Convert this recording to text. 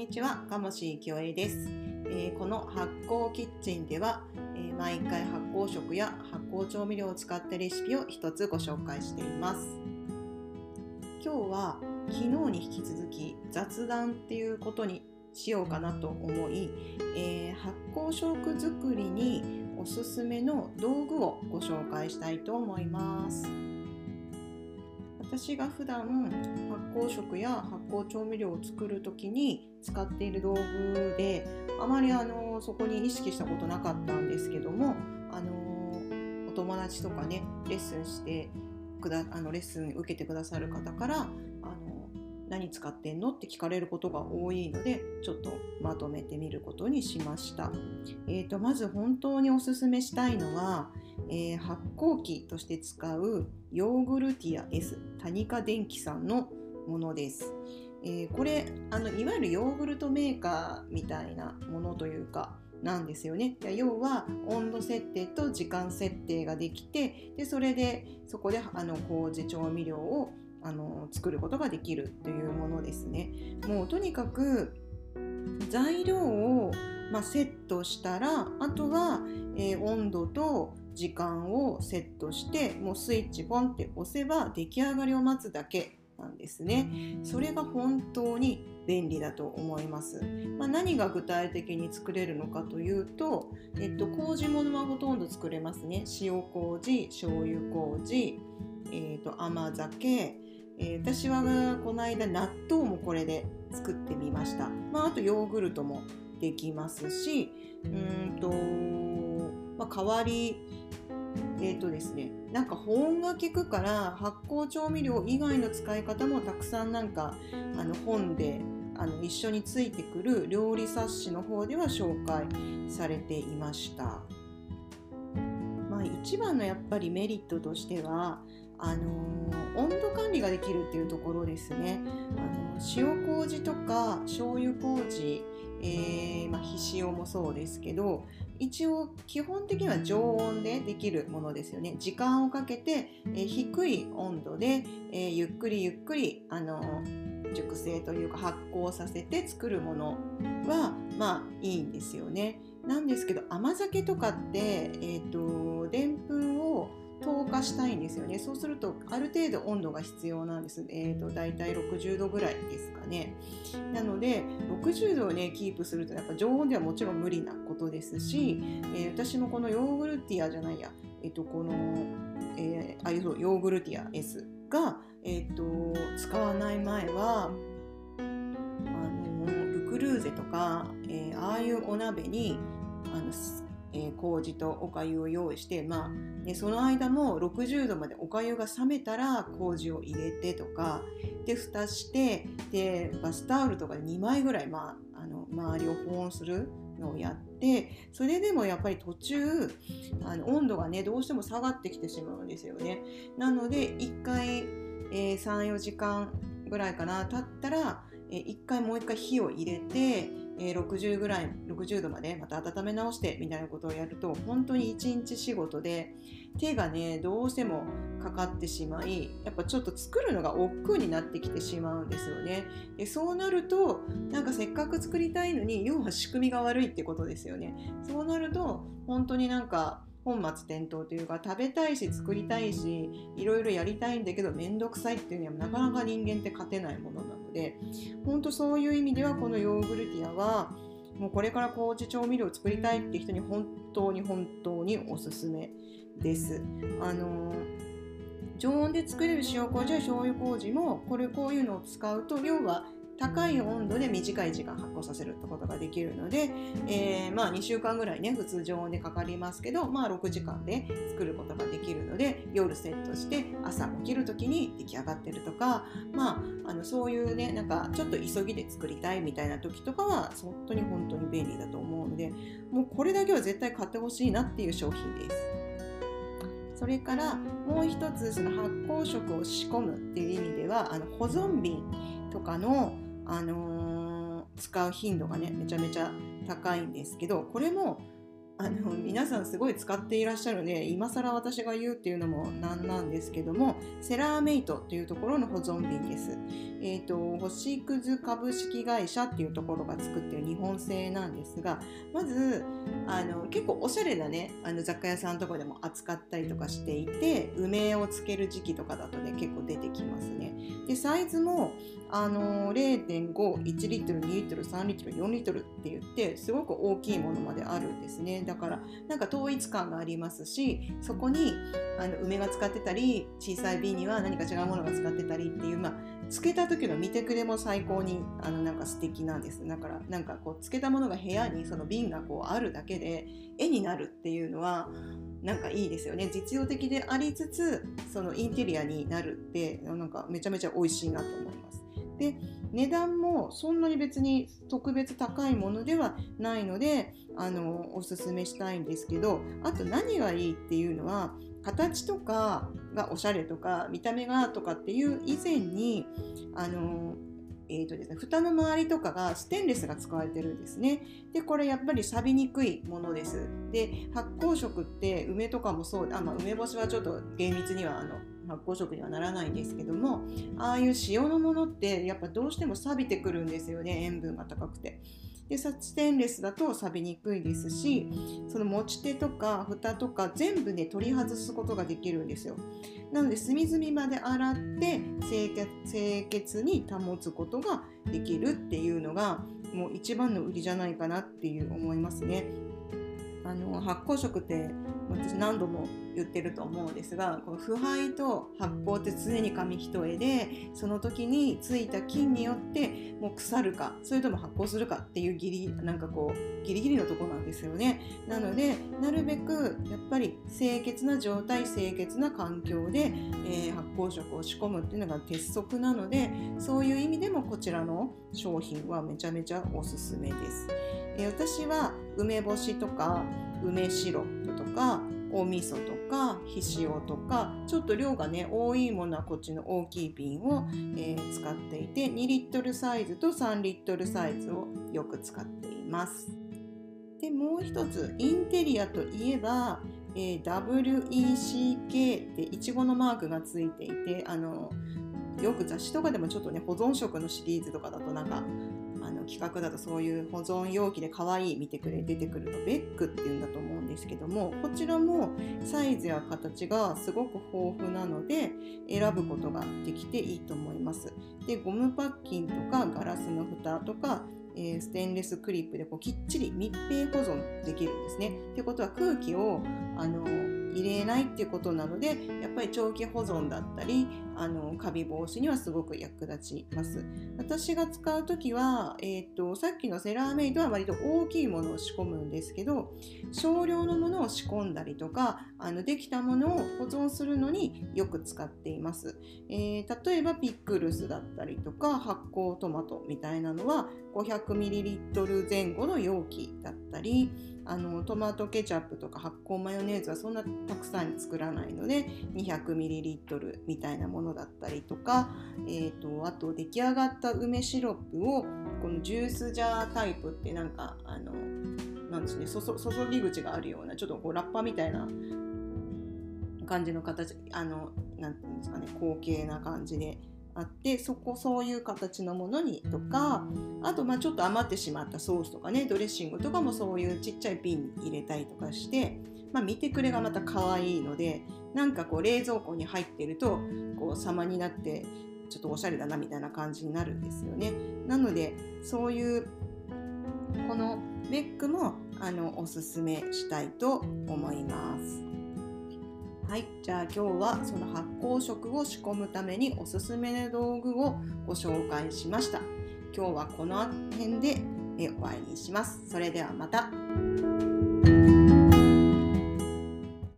にちは、鴨志清江です、えー、この発酵キッチンでは、えー、毎回発酵食や発酵調味料を使ったレシピを一つご紹介しています。今日は昨日に引き続き雑談っていうことにしようかなと思い、えー、発酵食作りにおすすめの道具をご紹介したいと思います。私が普段発酵食や発酵調味料を作る時に使っている道具であまりあのそこに意識したことなかったんですけどもあのお友達とかねレッスンしてくだあのレッスン受けてくださる方からあの何使ってんのって聞かれることが多いのでちょっとまとめてみることにしました。えーと、とまず本当におすすめしたいのはえー、発酵機として使うヨーグルティア S タニカ電機さんのものです。えー、これあのいわゆるヨーグルトメーカーみたいなものというかなんですよね。要は温度設定と時間設定ができてでそれでそこであの麹調味料をあの作ることができるというものですね。もうとにかく材料を、まあ、セットしたらあとは、えー、温度と時間をセットしてもうスイッチポンって押せば出来上がりを待つだけなんですね。それが本当に便利だと思います。まあ、何が具体的に作れるのかというと、えっと、麹物はほとんど作れますね。塩麹、醤油麹、えっと、甘酒、えー、私はこの間納豆もこれで作ってみました。まあ、あとヨーグルトもできますし、うんと、まあ、代わりえ、ー、とですね、なんか保温が効くから発酵調味料以外の使い方もたくさんなんかあの本であの一緒についてくる料理冊子の方では紹介されていました。まあ、一番のやっぱりメリットとしてはあのー、温度管理ができるっていうところですね。あの塩麹とか醤油麹、えーまあ、ひ塩もそうですけど一応基本的には常温でできるものですよね。時間をかけて、え、低い温度で、えー、ゆっくりゆっくりあの熟成というか発酵させて作るものはまあいいんですよね。なんですけど甘酒とかってえっ、ー、とでん透過したいんですよね。そうするとある程度温度が必要なんです、えーと、大体60度ぐらいですかね。なので60度をねキープするとやっぱ常温ではもちろん無理なことですし、えー、私もこのヨーグルティアじゃないや、えっ、ー、とこの、えー、あそうヨーグルティア S が、えーと、使わない前はあのルクルーゼとか、えー、ああいうお鍋にあのえー、麹とおかゆを用意して、まあね、その間も60度までおかゆが冷めたら麹を入れてとかで蓋してでバスタオルとかで2枚ぐらい、まあ、あの周りを保温するのをやってそれでもやっぱり途中あの温度がねどうしても下がってきてしまうんですよね。なので1回、えー、34時間ぐらいかな経ったら、えー、1回もう1回火を入れてえー、60ぐらい60度までまた温め直してみたいなことをやると本当に1日仕事で手がねどうしてもかかってしまいやっぱちょっと作るのが億劫になってきてしまうんですよね。でそうなるとなんかせっかく作りたいのに要は仕組みが悪いってことですよね。そうなると本当になんか本末転倒というか食べたいし作りたいしいろいろやりたいんだけど面倒くさいっていうにはなかなか人間って勝てないものなので本当そういう意味ではこのヨーグルティアはもうこれから麹調味料を作りたいって人に本当に本当におすすめです。あの常温で作れる塩麹や醤油麹もこれこういうのを使うと量は高い温度で短い時間発酵させるってことができるので、えー、まあ2週間ぐらいね普通常温でかかりますけど、まあ、6時間で作ることができるので夜セットして朝起きる時に出来上がってるとか、まあ、あのそういうねなんかちょっと急ぎで作りたいみたいな時とかは本当に本当に便利だと思うのでもうこれだけは絶対買ってほしいなっていう商品です。それからもう一つその発酵食を仕込むっていう意味ではあの保存瓶とかのあのー、使う頻度がねめちゃめちゃ高いんですけどこれもあの皆さんすごい使っていらっしゃるので今更私が言うっていうのもなんなんですけどもセラーメイトというところの保存瓶です。えっ、ー、と星屑株式会社っていうところが作ってる日本製なんですがまずあの結構おしゃれなねあの雑貨屋さんとかでも扱ったりとかしていて梅をつける時期とかだとね結構出てきますね。でサイズもあの0.5、1リットル、2リットル、3リットル、4リットルって言ってすごく大きいものまであるんですね。だからなんか統一感がありますしそこにあの梅が使ってたり小さい瓶には何か違うものが使ってたりっていうまあつけた時の見てくれも最高にあのなんか素敵なんですだからなんかこうつけたものが部屋にその瓶がこうあるだけで絵になるっていうのはなんかいいですよね実用的でありつつそのインテリアになるってなんかめちゃめちゃ美味しいなと思います。で値段もそんなに別に特別高いものではないのであのおすすめしたいんですけどあと何がいいっていうのは形とかがおしゃれとか見た目がとかっていう以前にあのえーとですね、蓋の周りとかがステンレスが使われてるんですね。で、これやっぱり錆びにくいものです。で、発酵食って梅とかもそう、あまあ、梅干しはちょっと厳密にはあの発酵食にはならないんですけども、ああいう塩のものってやっぱどうしても錆びてくるんですよね、塩分が高くて。でステンレスだと錆びにくいですしその持ち手とか蓋とか全部ね取り外すことができるんですよ。なので隅々まで洗って清潔に保つことができるっていうのがもう一番の売りじゃないかなっていう思いますね。あの発酵食って私何度も言ってると思うんですがこの腐敗と発酵って常に紙一重でその時についた菌によってもう腐るかそれとも発酵するかっていうギリなんかこうギリギリのとこなんですよね。なのでなるべくやっぱり清潔な状態清潔な環境で、えー、発酵食を仕込むっていうのが鉄則なのでそういう意味でもこちらの商品はめちゃめちゃおすすめです、えー、私は梅干しとか梅シロップとかお味噌とかひしおとかちょっと量がね多いものはこっちの大きい瓶を、えー、使っていて2リットルサイズと3リットルサイズをよく使っています。でもう一つインテリアといえば、えー、WECK っていちごのマークがついていてあのよく雑誌とかでもちょっとね保存食のシリーズとかだとなんか企画だとそういう保存容器で可愛い見てくれ出てくるのベックっていうんだと思うんですけどもこちらもサイズや形がすごく豊富なので選ぶことができていいと思いますでゴムパッキンとかガラスの蓋とかえー、ステンレスクリップでこうきっちり密閉保存できるんですね。ってことは空気をあの入れないっていうことなのでやっぱり長期保存だったりあのカビ防止にはすごく役立ちます。私が使う時は、えーと、さっきのセラーメイドは割と大きいものを仕込むんですけど少量のものを仕込んだりとかあのできたものを保存するのによく使っています、えー、例えばピックルスだったりとか発酵トマトみたいなのは 500ml 前後の容器だったりあのトマトケチャップとか発酵マヨネーズはそんなたくさん作らないので 200ml みたいなものだったりとか、えーと、あと出来上がった梅シロップをこのジュースジャータイプってなんかあのなんですね注ぎ口があるようなちょっとこうラッパみたいな感じの形あのなんていうんですかね高形な感じであってそこそういう形のものにとかあとまあちょっと余ってしまったソースとかねドレッシングとかもそういうちっちゃい瓶に入れたりとかして、まあ、見てくれがまた可愛いのでなんかこう冷蔵庫に入ってるとこう様になってちょっとおしゃれだなみたいな感じになるんですよね。なのでそういうこのベッグもあのおすすめしたいと思います。はい、じゃあ今日はその発酵食を仕込むためにおすすめの道具をご紹介しました。今日はこの辺で終わりにします。それではまた。